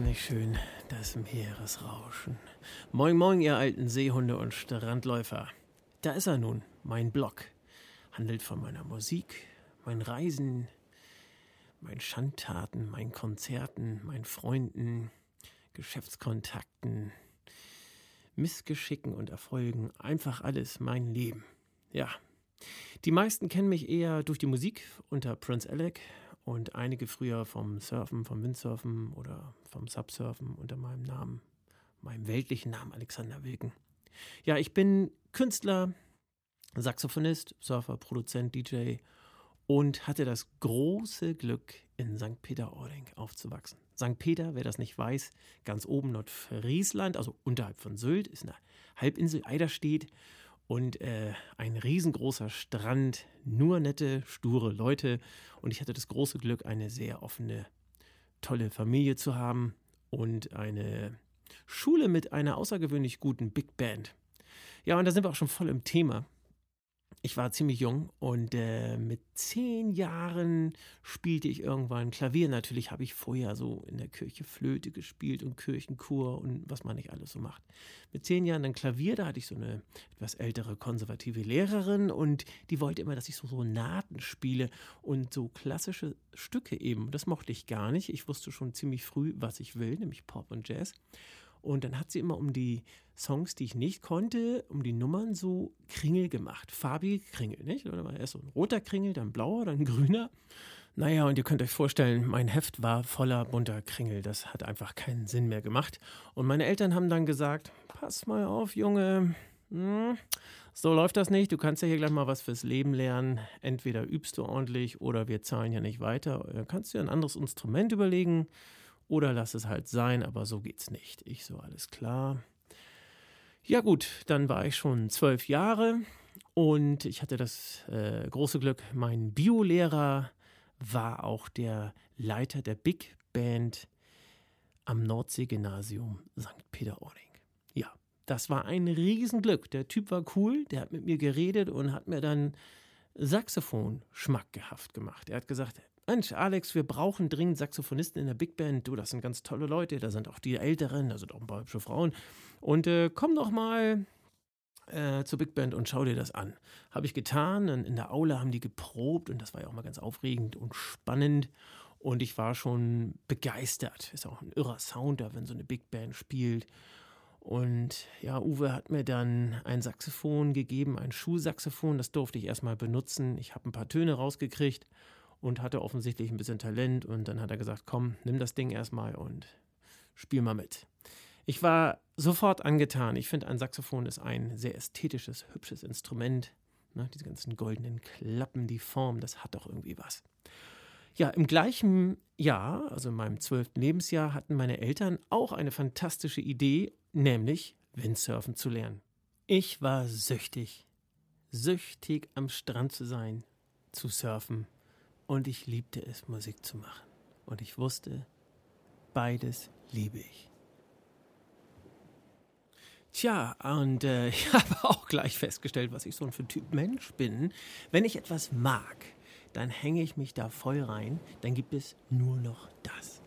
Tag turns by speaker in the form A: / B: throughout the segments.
A: nicht schön, das Meeresrauschen? Moin, moin, ihr alten Seehunde und Strandläufer. Da ist er nun, mein Blog. Handelt von meiner Musik, meinen Reisen, meinen Schandtaten, meinen Konzerten, meinen Freunden, Geschäftskontakten, Missgeschicken und Erfolgen. Einfach alles mein Leben. Ja. Die meisten kennen mich eher durch die Musik unter Prince Alec und einige früher vom Surfen, vom Windsurfen oder vom Subsurfen unter meinem Namen, meinem weltlichen Namen Alexander Wilken. Ja, ich bin Künstler, Saxophonist, Surfer, Produzent, DJ und hatte das große Glück, in St. Peter-Ording aufzuwachsen. St. Peter, wer das nicht weiß, ganz oben Nordfriesland, also unterhalb von Sylt, ist eine Halbinsel Eiderstedt und äh, ein riesengroßer Strand, nur nette, sture Leute. Und ich hatte das große Glück, eine sehr offene, tolle Familie zu haben und eine Schule mit einer außergewöhnlich guten Big Band. Ja, und da sind wir auch schon voll im Thema ich war ziemlich jung und äh, mit zehn Jahren spielte ich irgendwann Klavier. Natürlich habe ich vorher so in der Kirche Flöte gespielt und Kirchenchor und was man nicht alles so macht. Mit zehn Jahren dann Klavier, da hatte ich so eine etwas ältere konservative Lehrerin und die wollte immer, dass ich so Sonaten spiele und so klassische Stücke eben. Das mochte ich gar nicht. Ich wusste schon ziemlich früh, was ich will, nämlich Pop und Jazz. Und dann hat sie immer um die Songs, die ich nicht konnte, um die Nummern so Kringel gemacht. Farbige Kringel, nicht? Oder war erst so ein roter Kringel, dann blauer, dann grüner. Naja, und ihr könnt euch vorstellen, mein Heft war voller bunter Kringel. Das hat einfach keinen Sinn mehr gemacht. Und meine Eltern haben dann gesagt: Pass mal auf, Junge. Hm, so läuft das nicht. Du kannst ja hier gleich mal was fürs Leben lernen. Entweder übst du ordentlich oder wir zahlen ja nicht weiter. Dann kannst du dir ein anderes Instrument überlegen oder lass es halt sein, aber so geht's nicht. Ich so, alles klar. Ja gut, dann war ich schon zwölf Jahre und ich hatte das äh, große Glück, mein Biolehrer war auch der Leiter der Big Band am Nordsee-Gymnasium St. Peter-Ording. Ja, das war ein Riesenglück. Der Typ war cool, der hat mit mir geredet und hat mir dann Saxophon schmackgehaft gemacht. Er hat gesagt, Mensch, Alex, wir brauchen dringend Saxophonisten in der Big Band. Du, das sind ganz tolle Leute, da sind auch die Älteren, da sind auch ein paar hübsche Frauen. Und äh, komm doch mal äh, zur Big Band und schau dir das an. Habe ich getan. Und in der Aula haben die geprobt und das war ja auch mal ganz aufregend und spannend. Und ich war schon begeistert. Ist auch ein irrer Sound wenn so eine Big Band spielt. Und ja, Uwe hat mir dann ein Saxophon gegeben, ein Schulsaxophon. Das durfte ich erstmal benutzen. Ich habe ein paar Töne rausgekriegt und hatte offensichtlich ein bisschen Talent und dann hat er gesagt, komm, nimm das Ding erstmal und spiel mal mit. Ich war sofort angetan. Ich finde, ein Saxophon ist ein sehr ästhetisches, hübsches Instrument. Ne, diese ganzen goldenen Klappen, die Form, das hat doch irgendwie was. Ja, im gleichen Jahr, also in meinem zwölften Lebensjahr, hatten meine Eltern auch eine fantastische Idee, nämlich Windsurfen zu lernen. Ich war süchtig, süchtig am Strand zu sein, zu surfen und ich liebte es, Musik zu machen. Und ich wusste, beides liebe ich. Tja, und äh, ich habe auch gleich festgestellt, was ich so für ein Typ Mensch bin. Wenn ich etwas mag, dann hänge ich mich da voll rein, dann gibt es nur noch das.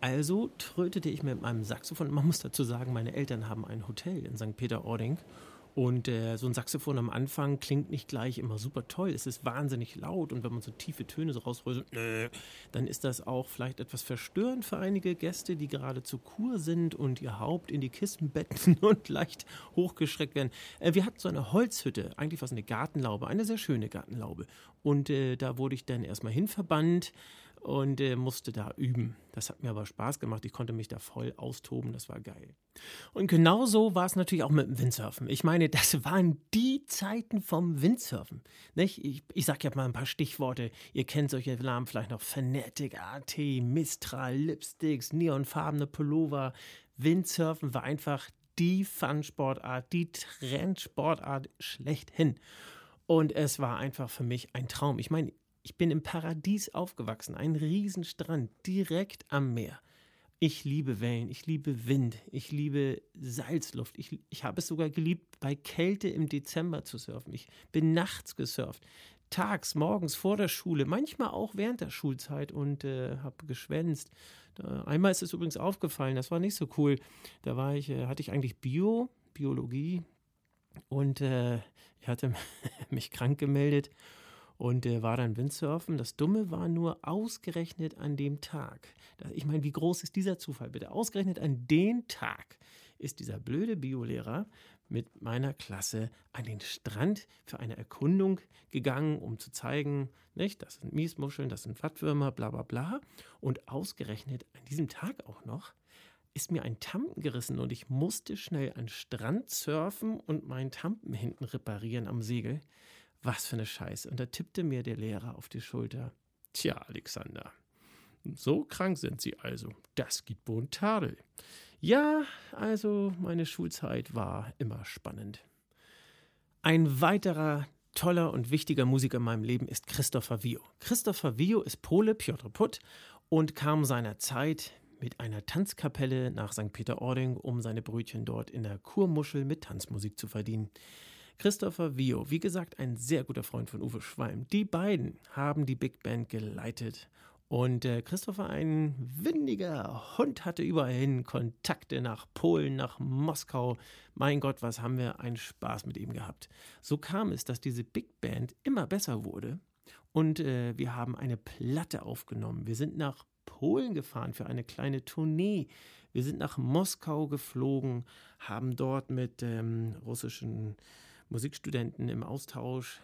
A: Also trötete ich mit meinem Saxophon. Man muss dazu sagen, meine Eltern haben ein Hotel in St. Peter-Ording und äh, so ein Saxophon am Anfang klingt nicht gleich immer super toll. Es ist wahnsinnig laut und wenn man so tiefe Töne so rausröselt, äh, dann ist das auch vielleicht etwas verstörend für einige Gäste, die gerade zu Kur sind und ihr Haupt in die Kissen betten und leicht hochgeschreckt werden. Äh, wir hatten so eine Holzhütte, eigentlich es eine Gartenlaube, eine sehr schöne Gartenlaube. Und äh, da wurde ich dann erstmal hinverbannt und äh, musste da üben. Das hat mir aber Spaß gemacht. Ich konnte mich da voll austoben. Das war geil. Und genauso war es natürlich auch mit dem Windsurfen. Ich meine, das waren die Zeiten vom Windsurfen. Nicht? Ich, ich sage ja mal ein paar Stichworte. Ihr kennt solche Namen vielleicht noch: Fanatic, AT, Mistral, Lipsticks, neonfarbene Pullover. Windsurfen war einfach die Fun-Sportart, die Trendsportart schlechthin. Und es war einfach für mich ein Traum. Ich meine, ich bin im Paradies aufgewachsen, ein Riesenstrand direkt am Meer. Ich liebe Wellen, ich liebe Wind, ich liebe Salzluft. Ich, ich habe es sogar geliebt, bei Kälte im Dezember zu surfen. Ich bin nachts gesurft, tags, morgens vor der Schule, manchmal auch während der Schulzeit und äh, habe geschwänzt. einmal ist es übrigens aufgefallen, das war nicht so cool. Da war ich, äh, hatte ich eigentlich Bio, Biologie und äh, ich hatte mich krank gemeldet und äh, war dann Windsurfen. Das Dumme war nur ausgerechnet an dem Tag. Ich meine, wie groß ist dieser Zufall bitte? Ausgerechnet an dem Tag ist dieser blöde Biolehrer mit meiner Klasse an den Strand für eine Erkundung gegangen, um zu zeigen, nicht, das sind Miesmuscheln, das sind Wattwürmer, bla bla bla. Und ausgerechnet an diesem Tag auch noch ist mir ein Tampen gerissen und ich musste schnell an den Strand surfen und meinen Tampen hinten reparieren am Segel. Was für eine Scheiße. Und da tippte mir der Lehrer auf die Schulter. Tja, Alexander, so krank sind Sie also. Das gibt wohl Tadel. Ja, also meine Schulzeit war immer spannend. Ein weiterer toller und wichtiger Musiker in meinem Leben ist Christopher Wio. Christopher Wio ist Pole, Piotr Putt, und kam seiner Zeit mit einer Tanzkapelle nach St. Peter-Ording, um seine Brötchen dort in der Kurmuschel mit Tanzmusik zu verdienen. Christopher Wio, wie gesagt, ein sehr guter Freund von Uwe Schwalm. Die beiden haben die Big Band geleitet und äh, Christopher, ein windiger Hund, hatte überall Kontakte nach Polen, nach Moskau. Mein Gott, was haben wir einen Spaß mit ihm gehabt. So kam es, dass diese Big Band immer besser wurde. Und äh, wir haben eine Platte aufgenommen. Wir sind nach Polen gefahren für eine kleine Tournee. Wir sind nach Moskau geflogen, haben dort mit ähm, russischen Musikstudenten im Austausch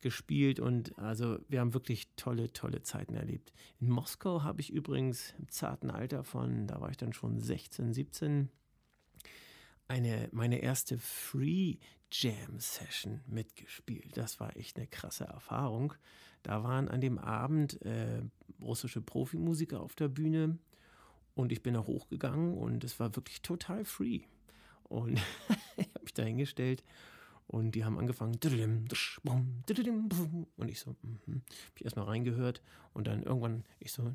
A: gespielt und also wir haben wirklich tolle, tolle Zeiten erlebt. In Moskau habe ich übrigens im zarten Alter von, da war ich dann schon 16, 17, eine, meine erste Free Jam Session mitgespielt. Das war echt eine krasse Erfahrung. Da waren an dem Abend äh, russische Profimusiker auf der Bühne und ich bin da hochgegangen und es war wirklich total free. Und ich habe mich da hingestellt und die haben angefangen. Und ich so, mhm. Hab ich erstmal reingehört und dann irgendwann ich so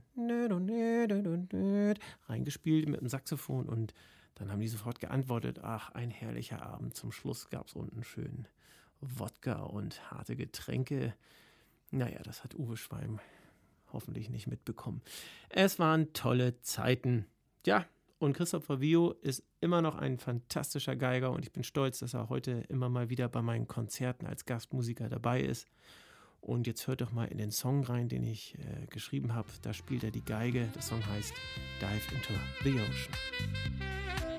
A: reingespielt mit dem Saxophon und dann haben die sofort geantwortet, ach, ein herrlicher Abend. Zum Schluss gab es unten schön Wodka und harte Getränke. Naja, das hat Uwe Schweim hoffentlich nicht mitbekommen. Es waren tolle Zeiten. Ja, und Christopher Vio ist immer noch ein fantastischer Geiger und ich bin stolz, dass er heute immer mal wieder bei meinen Konzerten als Gastmusiker dabei ist. Und jetzt hört doch mal in den Song rein, den ich äh, geschrieben habe. Da spielt er die Geige. Der Song heißt Dive into the Ocean.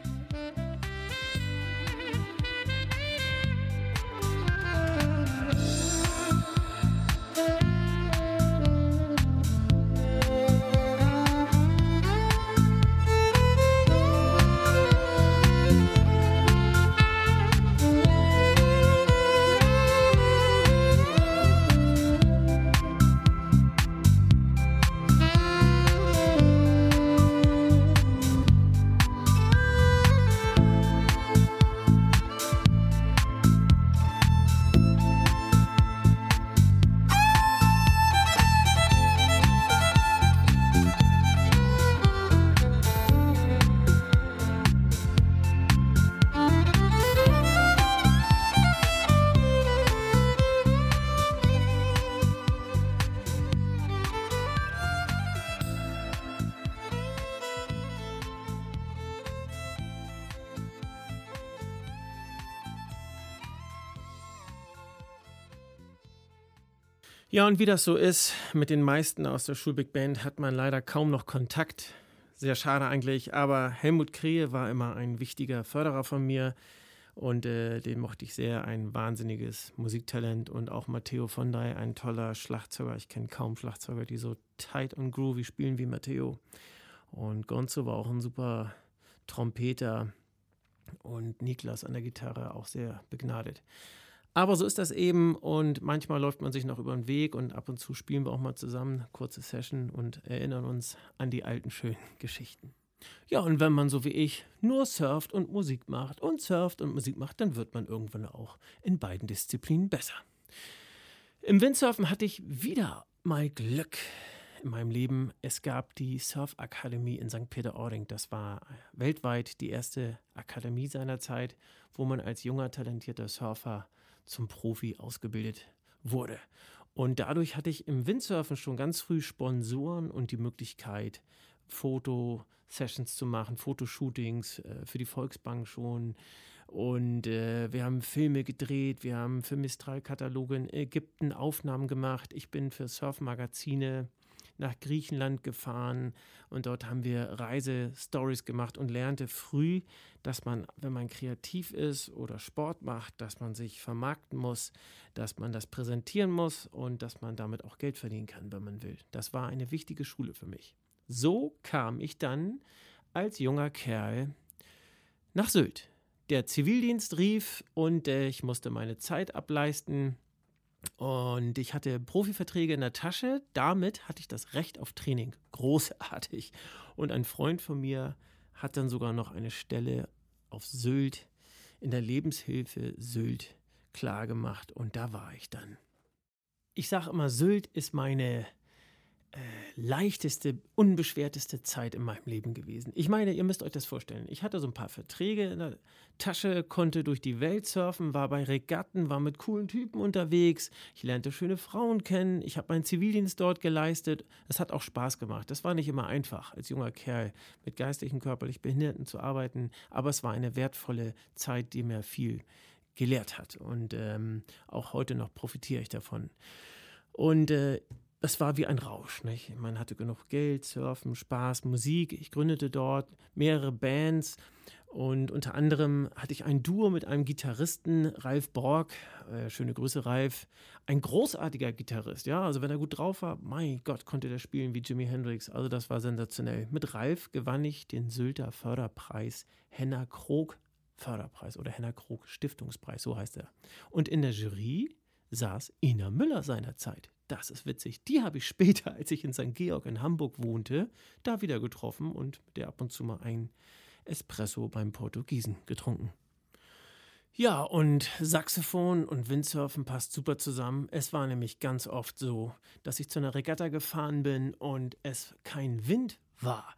A: Ja, und wie das so ist, mit den meisten aus der Schulbig Band hat man leider kaum noch Kontakt. Sehr schade eigentlich, aber Helmut Krehe war immer ein wichtiger Förderer von mir und äh, den mochte ich sehr. Ein wahnsinniges Musiktalent und auch Matteo Fondai, ein toller Schlagzeuger. Ich kenne kaum Schlagzeuger, die so tight und groovy spielen wie Matteo. Und Gonzo war auch ein super Trompeter und Niklas an der Gitarre auch sehr begnadet. Aber so ist das eben und manchmal läuft man sich noch über den Weg und ab und zu spielen wir auch mal zusammen, kurze Session und erinnern uns an die alten schönen Geschichten. Ja, und wenn man so wie ich nur surft und Musik macht und surft und Musik macht, dann wird man irgendwann auch in beiden Disziplinen besser. Im Windsurfen hatte ich wieder mal Glück in meinem Leben. Es gab die Surfakademie in St. Peter-Ording. Das war weltweit die erste Akademie seiner Zeit, wo man als junger, talentierter Surfer zum Profi ausgebildet wurde. Und dadurch hatte ich im Windsurfen schon ganz früh Sponsoren und die Möglichkeit, Fotosessions zu machen, Fotoshootings äh, für die Volksbank schon. Und äh, wir haben Filme gedreht, wir haben für Mistral-Kataloge in Ägypten Aufnahmen gemacht. Ich bin für Surfmagazine nach Griechenland gefahren und dort haben wir Reisestories gemacht und lernte früh, dass man, wenn man kreativ ist oder Sport macht, dass man sich vermarkten muss, dass man das präsentieren muss und dass man damit auch Geld verdienen kann, wenn man will. Das war eine wichtige Schule für mich. So kam ich dann als junger Kerl nach Sylt der Zivildienst rief und äh, ich musste meine Zeit ableisten. Und ich hatte Profiverträge in der Tasche. Damit hatte ich das Recht auf Training. Großartig. Und ein Freund von mir hat dann sogar noch eine Stelle auf Sylt in der Lebenshilfe Sylt klargemacht. Und da war ich dann. Ich sage immer, Sylt ist meine äh, leichteste, unbeschwerteste Zeit in meinem Leben gewesen. Ich meine, ihr müsst euch das vorstellen. Ich hatte so ein paar Verträge in der Tasche, konnte durch die Welt surfen, war bei Regatten, war mit coolen Typen unterwegs. Ich lernte schöne Frauen kennen. Ich habe meinen Zivildienst dort geleistet. Es hat auch Spaß gemacht. Das war nicht immer einfach, als junger Kerl mit geistlichen, körperlich Behinderten zu arbeiten. Aber es war eine wertvolle Zeit, die mir viel gelehrt hat. Und ähm, auch heute noch profitiere ich davon. Und äh, es war wie ein Rausch. Nicht? Man hatte genug Geld, Surfen, Spaß, Musik. Ich gründete dort mehrere Bands und unter anderem hatte ich ein Duo mit einem Gitarristen, Ralf Borg. Äh, schöne Grüße, Ralf. Ein großartiger Gitarrist, ja. Also, wenn er gut drauf war, mein Gott, konnte der spielen wie Jimi Hendrix. Also, das war sensationell. Mit Ralf gewann ich den Sylter Förderpreis Henna Krog Förderpreis oder Henna Krog Stiftungspreis, so heißt er. Und in der Jury saß Ina Müller seinerzeit. Das ist witzig. Die habe ich später, als ich in St. Georg in Hamburg wohnte, da wieder getroffen und der ab und zu mal ein Espresso beim Portugiesen getrunken. Ja, und Saxophon und Windsurfen passt super zusammen. Es war nämlich ganz oft so, dass ich zu einer Regatta gefahren bin und es kein Wind war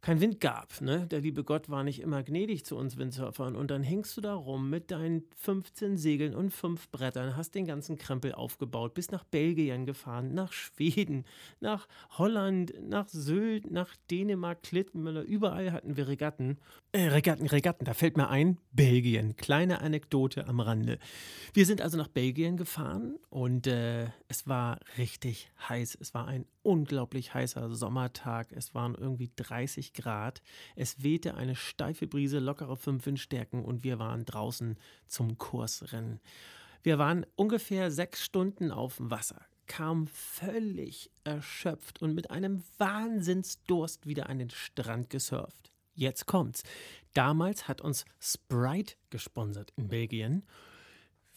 A: kein Wind gab. Ne? Der liebe Gott war nicht immer gnädig zu uns Windsurfern. Und dann hängst du da rum mit deinen 15 Segeln und fünf Brettern, hast den ganzen Krempel aufgebaut, bist nach Belgien gefahren, nach Schweden, nach Holland, nach Sylt, nach Dänemark, Klittenmüller. Überall hatten wir Regatten. Äh, Regatten, Regatten, da fällt mir ein, Belgien. Kleine Anekdote am Rande. Wir sind also nach Belgien gefahren und äh, es war richtig heiß. Es war ein unglaublich heißer Sommertag. Es waren irgendwie 30 Grad. Es wehte eine steife Brise, lockere 5 Windstärken und wir waren draußen zum Kursrennen. Wir waren ungefähr sechs Stunden auf dem Wasser, kamen völlig erschöpft und mit einem Wahnsinnsdurst wieder an den Strand gesurft. Jetzt kommt's. Damals hat uns Sprite gesponsert in Belgien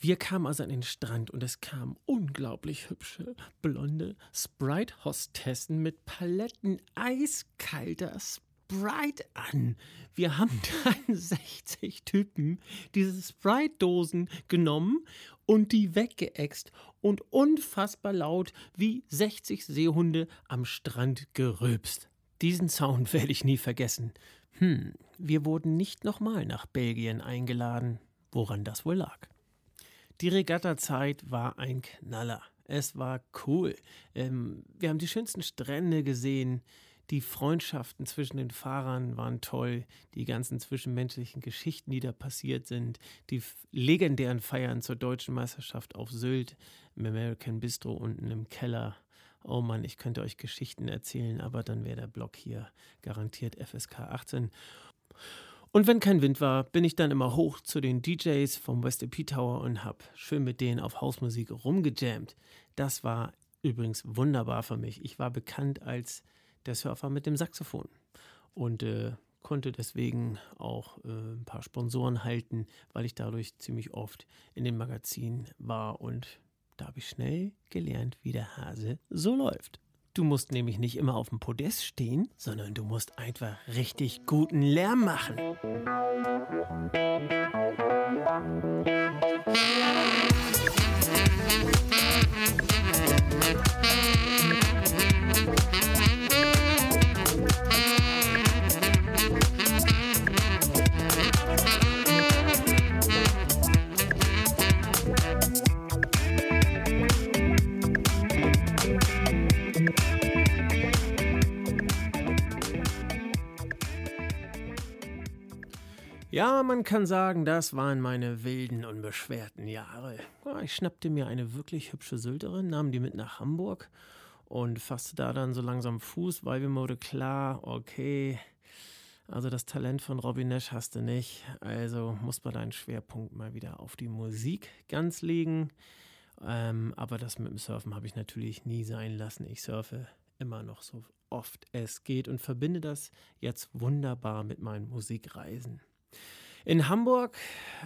A: wir kamen also an den Strand und es kamen unglaublich hübsche, blonde Sprite-Hostessen mit Paletten eiskalter Sprite an. Wir haben dann 60 Typen diese Sprite-Dosen genommen und die weggeext und unfassbar laut wie 60 Seehunde am Strand gerülpst. Diesen Sound werde ich nie vergessen. Hm, wir wurden nicht nochmal nach Belgien eingeladen. Woran das wohl lag? Die Regatta-Zeit war ein Knaller. Es war cool. Ähm, wir haben die schönsten Strände gesehen. Die Freundschaften zwischen den Fahrern waren toll. Die ganzen zwischenmenschlichen Geschichten, die da passiert sind. Die legendären Feiern zur deutschen Meisterschaft auf Sylt, im American Bistro unten im Keller. Oh Mann, ich könnte euch Geschichten erzählen, aber dann wäre der Blog hier garantiert FSK 18. Und wenn kein Wind war, bin ich dann immer hoch zu den DJs vom West AP Tower und hab schön mit denen auf Hausmusik rumgejammt. Das war übrigens wunderbar für mich. Ich war bekannt als der Surfer mit dem Saxophon und äh, konnte deswegen auch äh, ein paar Sponsoren halten, weil ich dadurch ziemlich oft in den Magazinen war und da habe ich schnell gelernt, wie der Hase so läuft. Du musst nämlich nicht immer auf dem Podest stehen, sondern du musst einfach richtig guten Lärm machen. Musik Ja, man kann sagen, das waren meine wilden, unbeschwerten Jahre. Ich schnappte mir eine wirklich hübsche Sylterin, nahm die mit nach Hamburg und fasste da dann so langsam Fuß, weil mir wurde klar, okay, also das Talent von Robin Nash hast du nicht, also muss man deinen Schwerpunkt mal wieder auf die Musik ganz legen. Ähm, aber das mit dem Surfen habe ich natürlich nie sein lassen. Ich surfe immer noch so oft es geht und verbinde das jetzt wunderbar mit meinen Musikreisen. In Hamburg,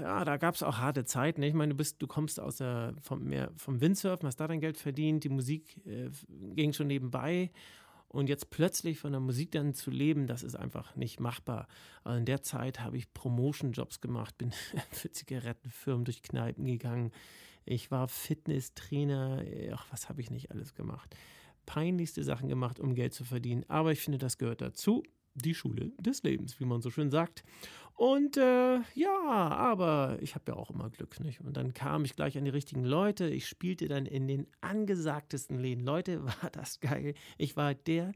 A: ja, da gab es auch harte Zeiten. Ich meine, du bist, du kommst aus der, vom, mehr, vom Windsurfen, hast da dein Geld verdient, die Musik äh, ging schon nebenbei. Und jetzt plötzlich von der Musik dann zu leben, das ist einfach nicht machbar. Also in der Zeit habe ich Promotion-Jobs gemacht, bin für Zigarettenfirmen durch Kneipen gegangen. Ich war Fitnesstrainer, ach, was habe ich nicht alles gemacht. Peinlichste Sachen gemacht, um Geld zu verdienen. Aber ich finde, das gehört dazu die Schule des Lebens, wie man so schön sagt. Und äh, ja, aber ich habe ja auch immer Glück. Nicht? Und dann kam ich gleich an die richtigen Leute. Ich spielte dann in den angesagtesten Läden. Leute, war das geil. Ich war der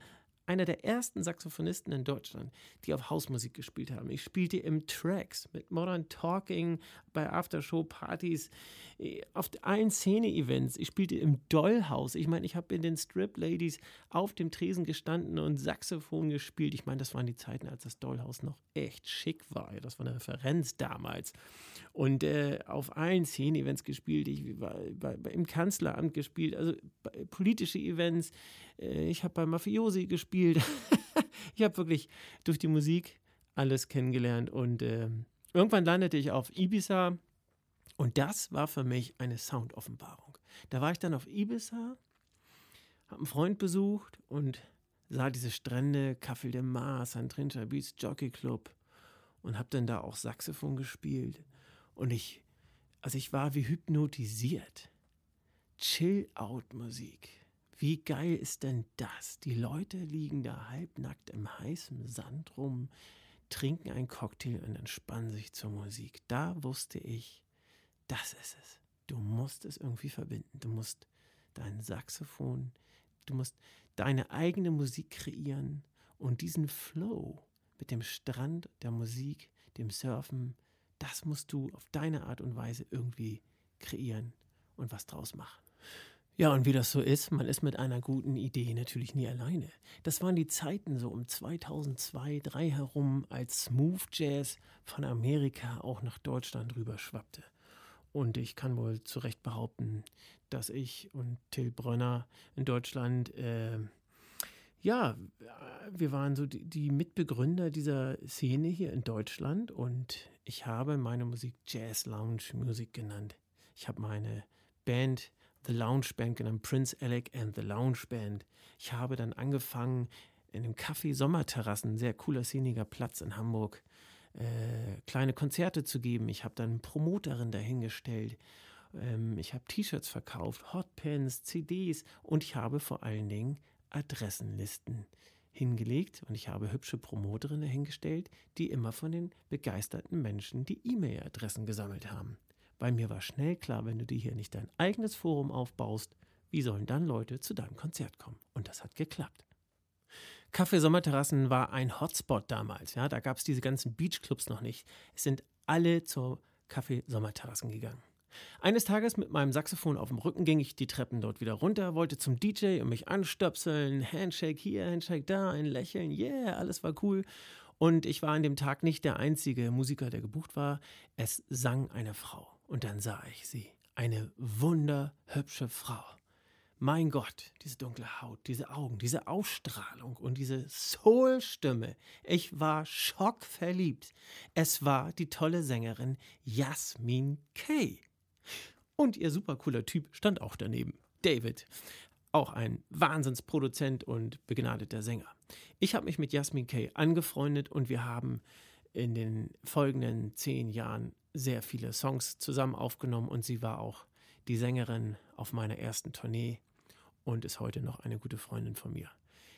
A: einer der ersten Saxophonisten in Deutschland, die auf Hausmusik gespielt haben. Ich spielte im Tracks mit Modern Talking bei Aftershow-Partys, äh, auf allen Szene-Events. Ich spielte im Dollhouse. Ich meine, ich habe in den Strip-Ladies auf dem Tresen gestanden und Saxophon gespielt. Ich meine, das waren die Zeiten, als das Dollhouse noch echt schick war. Das war eine Referenz damals. Und äh, auf allen Szene-Events gespielt. Ich war bei, bei, im Kanzleramt gespielt, also politische Events. Äh, ich habe bei Mafiosi gespielt. ich habe wirklich durch die Musik alles kennengelernt und äh, irgendwann landete ich auf Ibiza und das war für mich eine Soundoffenbarung. Da war ich dann auf Ibiza, habe einen Freund besucht und sah diese Strände, Café de Mar, San Trincha Beach Jockey Club und habe dann da auch Saxophon gespielt und ich also ich war wie hypnotisiert. Chill-out-Musik. Wie geil ist denn das? Die Leute liegen da halbnackt im heißen Sand rum, trinken einen Cocktail und entspannen sich zur Musik. Da wusste ich, das ist es. Du musst es irgendwie verbinden. Du musst dein Saxophon, du musst deine eigene Musik kreieren und diesen Flow mit dem Strand, der Musik, dem Surfen, das musst du auf deine Art und Weise irgendwie kreieren und was draus machen. Ja, und wie das so ist, man ist mit einer guten Idee natürlich nie alleine. Das waren die Zeiten so um 2002, 2003 herum, als Smooth Jazz von Amerika auch nach Deutschland rüber schwappte. Und ich kann wohl zu Recht behaupten, dass ich und Till Brönner in Deutschland, äh, ja, wir waren so die, die Mitbegründer dieser Szene hier in Deutschland und ich habe meine Musik Jazz Lounge Music genannt. Ich habe meine Band The Lounge Band genannt, Prince Alec and the Lounge Band. Ich habe dann angefangen, in einem Café Sommerterrassen, sehr cooler, szeniger Platz in Hamburg, äh, kleine Konzerte zu geben. Ich habe dann eine Promoterin dahingestellt. Ähm, ich habe T-Shirts verkauft, Hotpens, CDs und ich habe vor allen Dingen Adressenlisten hingelegt und ich habe hübsche Promoterinnen dahingestellt, die immer von den begeisterten Menschen die E-Mail-Adressen gesammelt haben. Weil mir war schnell klar, wenn du dir hier nicht dein eigenes Forum aufbaust, wie sollen dann Leute zu deinem Konzert kommen? Und das hat geklappt. Café Sommerterrassen war ein Hotspot damals. Ja, da gab es diese ganzen Beachclubs noch nicht. Es sind alle zur Café Sommerterrassen gegangen. Eines Tages mit meinem Saxophon auf dem Rücken ging ich die Treppen dort wieder runter, wollte zum DJ und mich anstöpseln. Handshake hier, Handshake da, ein Lächeln, yeah, alles war cool. Und ich war an dem Tag nicht der einzige Musiker, der gebucht war. Es sang eine Frau. Und dann sah ich sie. Eine wunderhübsche Frau. Mein Gott, diese dunkle Haut, diese Augen, diese Ausstrahlung und diese Soul-Stimme. Ich war schockverliebt. Es war die tolle Sängerin Jasmin Kay. Und ihr supercooler Typ stand auch daneben. David. Auch ein Wahnsinnsproduzent und begnadeter Sänger. Ich habe mich mit Jasmin Kay angefreundet und wir haben in den folgenden zehn Jahren sehr viele Songs zusammen aufgenommen und sie war auch die Sängerin auf meiner ersten Tournee und ist heute noch eine gute Freundin von mir.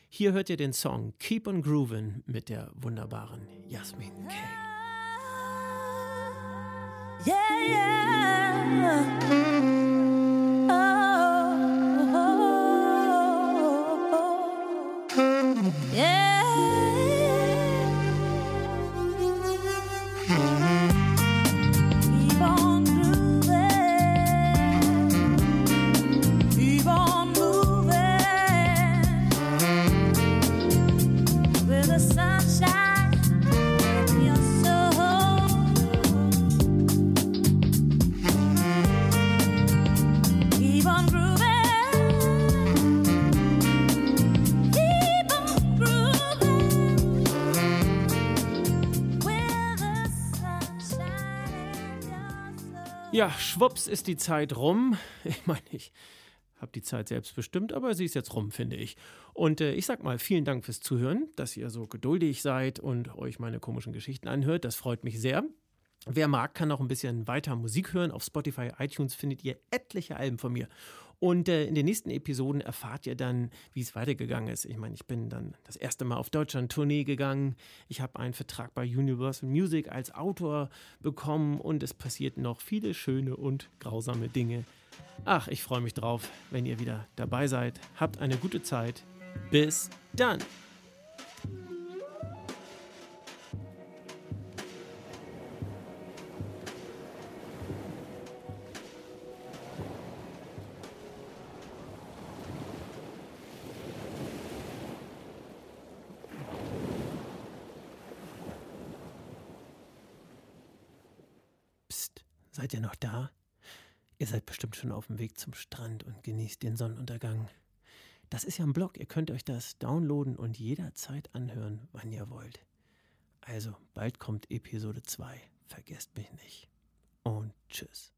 A: Hier hört ihr den Song Keep on Groovin' mit der wunderbaren Jasmin Kay. Yeah, yeah. Ja, schwupps ist die Zeit rum. Ich meine, ich habe die Zeit selbst bestimmt, aber sie ist jetzt rum, finde ich. Und äh, ich sag mal, vielen Dank fürs Zuhören, dass ihr so geduldig seid und euch meine komischen Geschichten anhört. Das freut mich sehr. Wer mag, kann auch ein bisschen weiter Musik hören. Auf Spotify, iTunes findet ihr etliche Alben von mir. Und äh, in den nächsten Episoden erfahrt ihr dann, wie es weitergegangen ist. Ich meine, ich bin dann das erste Mal auf Deutschland-Tournee gegangen. Ich habe einen Vertrag bei Universal Music als Autor bekommen und es passierten noch viele schöne und grausame Dinge. Ach, ich freue mich drauf, wenn ihr wieder dabei seid. Habt eine gute Zeit. Bis dann. Da? Ihr seid bestimmt schon auf dem Weg zum Strand und genießt den Sonnenuntergang. Das ist ja ein Blog, ihr könnt euch das downloaden und jederzeit anhören, wann ihr wollt. Also, bald kommt Episode 2. Vergesst mich nicht. Und tschüss.